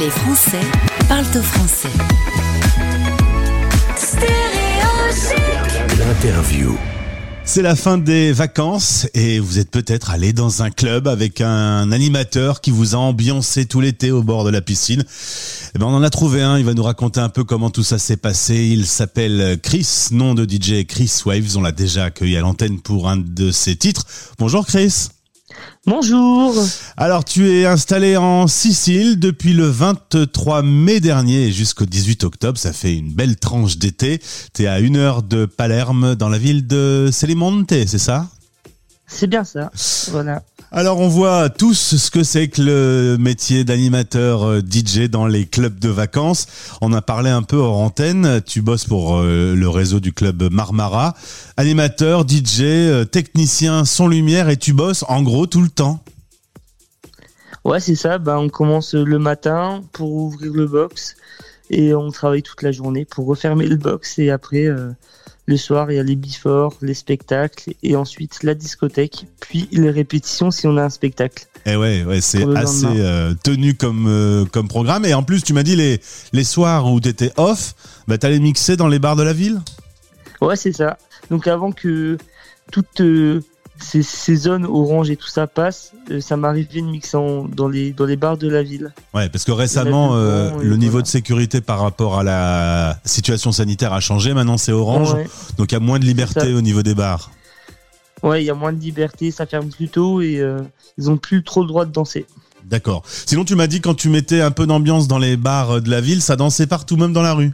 Les Français parlent au français. L'interview. C'est la fin des vacances et vous êtes peut-être allé dans un club avec un animateur qui vous a ambiancé tout l'été au bord de la piscine. Eh ben on en a trouvé un, il va nous raconter un peu comment tout ça s'est passé. Il s'appelle Chris, nom de DJ Chris Waves. On l'a déjà accueilli à l'antenne pour un de ses titres. Bonjour Chris. Bonjour. Alors, tu es installé en Sicile depuis le 23 mai dernier jusqu'au 18 octobre. Ça fait une belle tranche d'été. Tu es à une heure de Palerme, dans la ville de Celimonte, c'est ça? C'est bien ça. Voilà. Alors on voit tous ce que c'est que le métier d'animateur euh, DJ dans les clubs de vacances. On a parlé un peu hors antenne. Tu bosses pour euh, le réseau du club Marmara. Animateur, DJ, euh, technicien, son lumière et tu bosses en gros tout le temps. Ouais, c'est ça. Ben, on commence le matin pour ouvrir le box et on travaille toute la journée pour refermer le box et après le soir, il y a les before, les spectacles et ensuite la discothèque, puis les répétitions si on a un spectacle. Et eh ouais, ouais c'est assez euh, tenu comme euh, comme programme. Et en plus, tu m'as dit les les soirs où tu étais off, bah t'allais mixer dans les bars de la ville? Ouais, c'est ça. Donc avant que toute euh, ces, zones orange et tout ça passe, euh, ça m'arrivait de mixer dans les, dans les bars de la ville. Ouais, parce que récemment, euh, le niveau de sécurité par rapport à la situation sanitaire a changé. Maintenant, c'est orange. Donc, il y a moins de liberté au niveau des bars. Ouais, il y a moins de liberté, ça ferme plus tôt et euh, ils ont plus trop le droit de danser. D'accord. Sinon, tu m'as dit quand tu mettais un peu d'ambiance dans les bars de la ville, ça dansait partout, même dans la rue.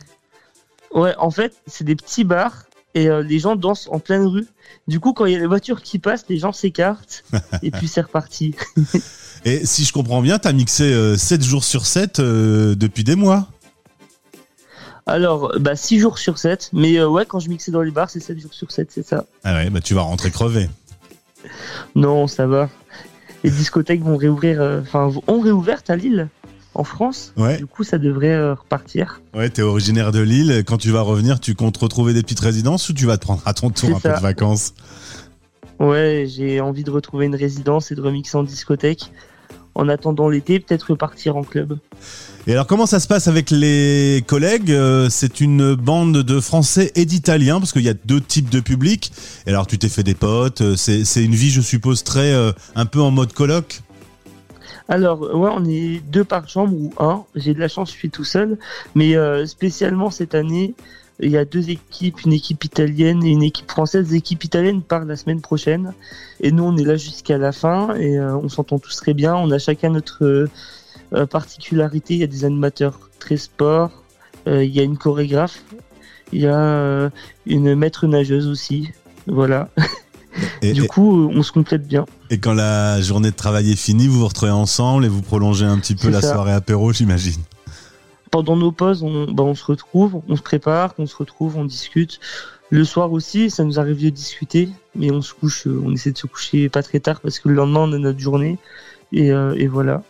Ouais, en fait, c'est des petits bars et euh, les gens dansent en pleine rue. Du coup, quand il y a les voitures qui passent, les gens s'écartent et puis c'est reparti. et si je comprends bien, tu as mixé 7 euh, jours sur 7 euh, depuis des mois alors, bah, 6 jours sur 7. Mais ouais, quand je mixais dans les bars, c'est 7 jours sur 7, c'est ça. Ah ouais, bah tu vas rentrer crevé. non, ça va. Les discothèques vont réouvrir, enfin, ont réouvert à Lille en France. Du coup, ça devrait euh, repartir. Ouais, t'es originaire de Lille. Quand tu vas revenir, tu comptes retrouver des petites résidences ou tu vas te prendre à ton tour un peu de vacances? Ouais, j'ai envie de retrouver une résidence et de remixer en discothèque. En attendant l'été, peut-être repartir en club. Et alors, comment ça se passe avec les collègues? Euh, C'est une bande de Français et d'Italiens, parce qu'il y a deux types de publics. Et alors, tu t'es fait des potes. Euh, c'est une vie, je suppose, très un peu en mode colloque? Alors, ouais, on est deux par chambre ou un. J'ai de la chance, je suis tout seul. Mais euh, spécialement cette année, il y a deux équipes, une équipe italienne et une équipe française. L'équipe italienne part la semaine prochaine. Et nous, on est là jusqu'à la fin et euh, on s'entend tous très bien. On a chacun notre euh, particularité. Il y a des animateurs très sport. il y a une chorégraphe. Il y a une maître nageuse aussi. Voilà. Et, du coup, on se complète bien. Et quand la journée de travail est finie, vous vous retrouvez ensemble et vous prolongez un petit peu la soirée apéro, j'imagine. Pendant nos pauses, on, bah, on se retrouve, on se prépare, on se retrouve, on discute. Le soir aussi, ça nous arrive de discuter, mais on se couche, on essaie de se coucher pas très tard parce que le lendemain on a notre journée. Et, euh, et voilà.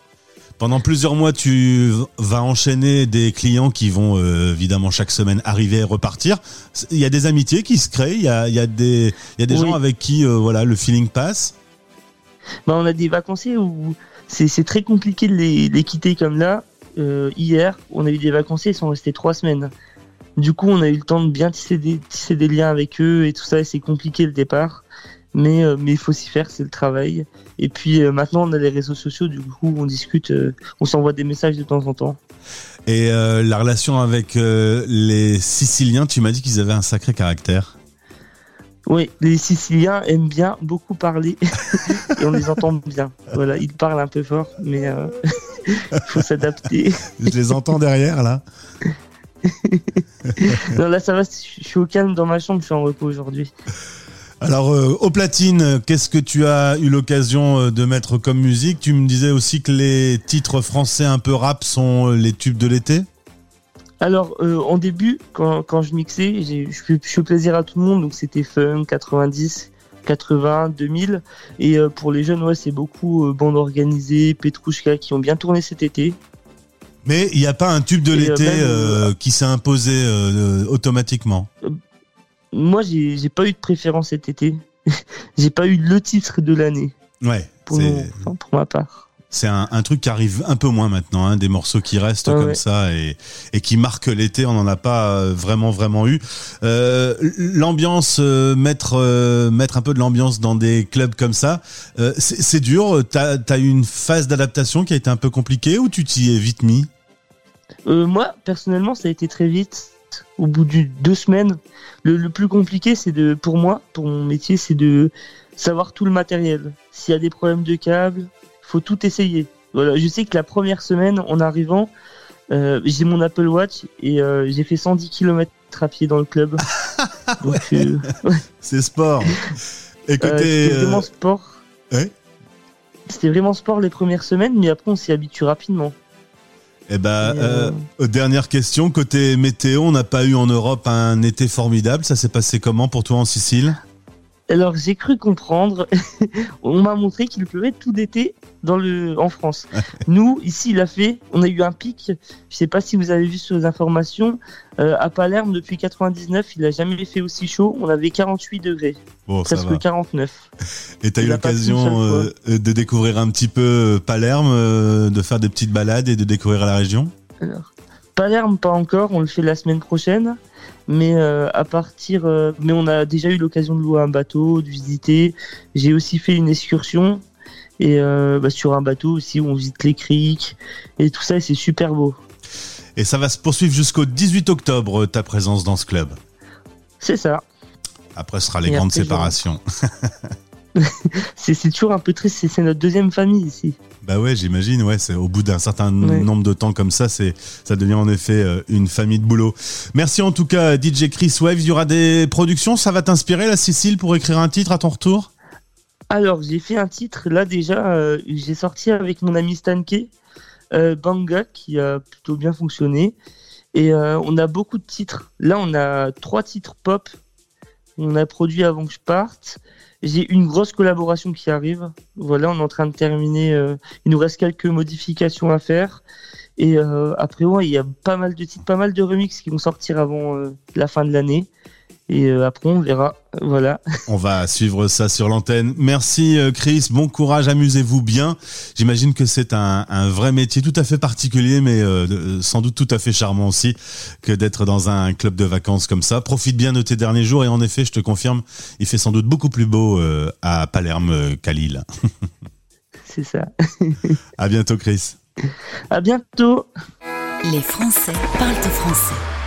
Pendant plusieurs mois, tu vas enchaîner des clients qui vont euh, évidemment chaque semaine arriver et repartir. Il y a des amitiés qui se créent, il y a, il y a des, il y a des gens avec qui euh, voilà le feeling passe. Bah, on a des vacanciers où c'est très compliqué de les, quitter comme là. Euh, hier, on a eu des vacanciers, ils sont restés trois semaines. Du coup, on a eu le temps de bien tisser des, tisser des liens avec eux et tout ça, et c'est compliqué le départ mais euh, mais il faut s'y faire, c'est le travail. Et puis euh, maintenant on a les réseaux sociaux, du coup on discute, euh, on s'envoie des messages de temps en temps. Et la relation avec les Siciliens, tu m'as dit qu'ils avaient un sacré caractère. Oui, les Siciliens aiment bien beaucoup parler et on les entend bien. Voilà, ils parlent un peu fort, mais il faut s'adapter. Je les entends derrière là. non, là ça va, je suis au calme dans ma chambre, je suis en repos aujourd'hui. Alors, euh, au platine, qu'est-ce que tu as eu l'occasion euh, de mettre comme musique? Tu me disais aussi que les titres français un peu rap sont euh, les tubes de l'été alors, en début, quand, quand je mixais, je fais plaisir à tout le monde, donc c'était fun, 90, 80, 2000. Et pour les jeunes, ouais, c'est beaucoup bande organisée, Petrouchka qui ont bien tourné cet été. Mais il n'y a pas un tube de l'été qui s'est imposé automatiquement? Moi, j'ai pas eu de préférence cet été. j'ai pas eu le titre de l'année. Ouais. Pour, pour ma part. C'est un, un, truc qui arrive un peu moins maintenant, hein, des morceaux qui restent comme ouais. ça et, et qui marquent l'été. On n'en a pas euh, vraiment vraiment eu. Euh, l'ambiance, euh, mettre euh, mettre un peu de l'ambiance dans des clubs comme ça, c'est dur. T'as as eu une phase d'adaptation qui a été un peu compliquée ou tu t'y es vite mis? Moi, personnellement, ça a été très vite. Au bout de deux semaines, le, le plus compliqué, c'est de, pour moi, pour mon métier, c'est de savoir tout le matériel. S'il y a des problèmes de câbles, faut tout essayer. Voilà, je sais que la première semaine, en arrivant, euh, j'ai mon Apple Watch et euh, j'ai fait 110 km à pied dans le club. Euh, C'est sport. C'était vraiment sport. ouais. C'était vraiment sport les premières semaines, mais après, on s'y habitue rapidement. Eh ben, Et, euh, euh, dernière question. Côté météo, on n'a pas eu en Europe un été formidable. Ça s'est passé comment pour toi en Sicile? Alors j'ai cru comprendre, on m'a montré qu'il pleuvait tout l'été dans le en France. Nous ici il a fait, on a eu un pic. Je sais pas si vous avez vu sur les informations euh, à Palerme depuis 99, il a jamais fait aussi chaud. On avait 48 degrés, Bon, presque va. 49. Et t'as eu Il a pas l'occasion euh, de découvrir un petit peu euh, Palerme, euh, de faire des petites balades et de découvrir la région? Alors, Palerme pas encore, on le fait la semaine prochaine. Mais euh, à partir, euh, mais on a déjà eu l'occasion de louer un bateau, de visiter. J'ai aussi fait une excursion et euh, bah, sur un bateau aussi où on visite les criques et tout ça. Et c'est super beau. Et ça va se poursuivre jusqu'au 18 octobre, euh, ta présence dans ce club. C'est ça. Après, ce sera les Et grandes séparations. C'est toujours un peu triste. c'est- notre deuxième famille ici. Bah ouais, j'imagine. Ouais, c'est au bout d'un certain Ouais. nombre de temps comme ça, c'est ça devient en effet euh, une famille de boulot. Merci en tout cas, DJ Chris Waves. Il y aura des productions. Ça va t'inspirer, la Sicile, pour écrire un titre à ton retour? Alors j'ai fait un titre là déjà. euh, j'ai sorti avec mon ami Stanke, euh, Banga, qui a plutôt bien fonctionné. Et euh, on a beaucoup de titres. Là on a trois titres pop. On a produit avant que je parte. J'ai une grosse collaboration qui arrive. Voilà, on est en train de terminer. il nous reste quelques modifications à faire. Et après, ouais, il y a pas mal de titres, pas mal de remixes qui vont sortir avant la fin de l'année. Et euh, après, on verra. Voilà. On va suivre ça sur l'antenne. Merci euh, Chris, bon courage, amusez-vous bien. J'imagine que c'est un, un vrai métier tout à fait particulier, mais euh, sans doute tout à fait charmant aussi que d'être dans un club de vacances comme ça. Profite bien de tes derniers jours et en effet, je te confirme, il fait sans doute beaucoup plus beau euh, à Palerme qu'à Lille. C'est ça. À bientôt Chris. À bientôt. Les Français parlent français.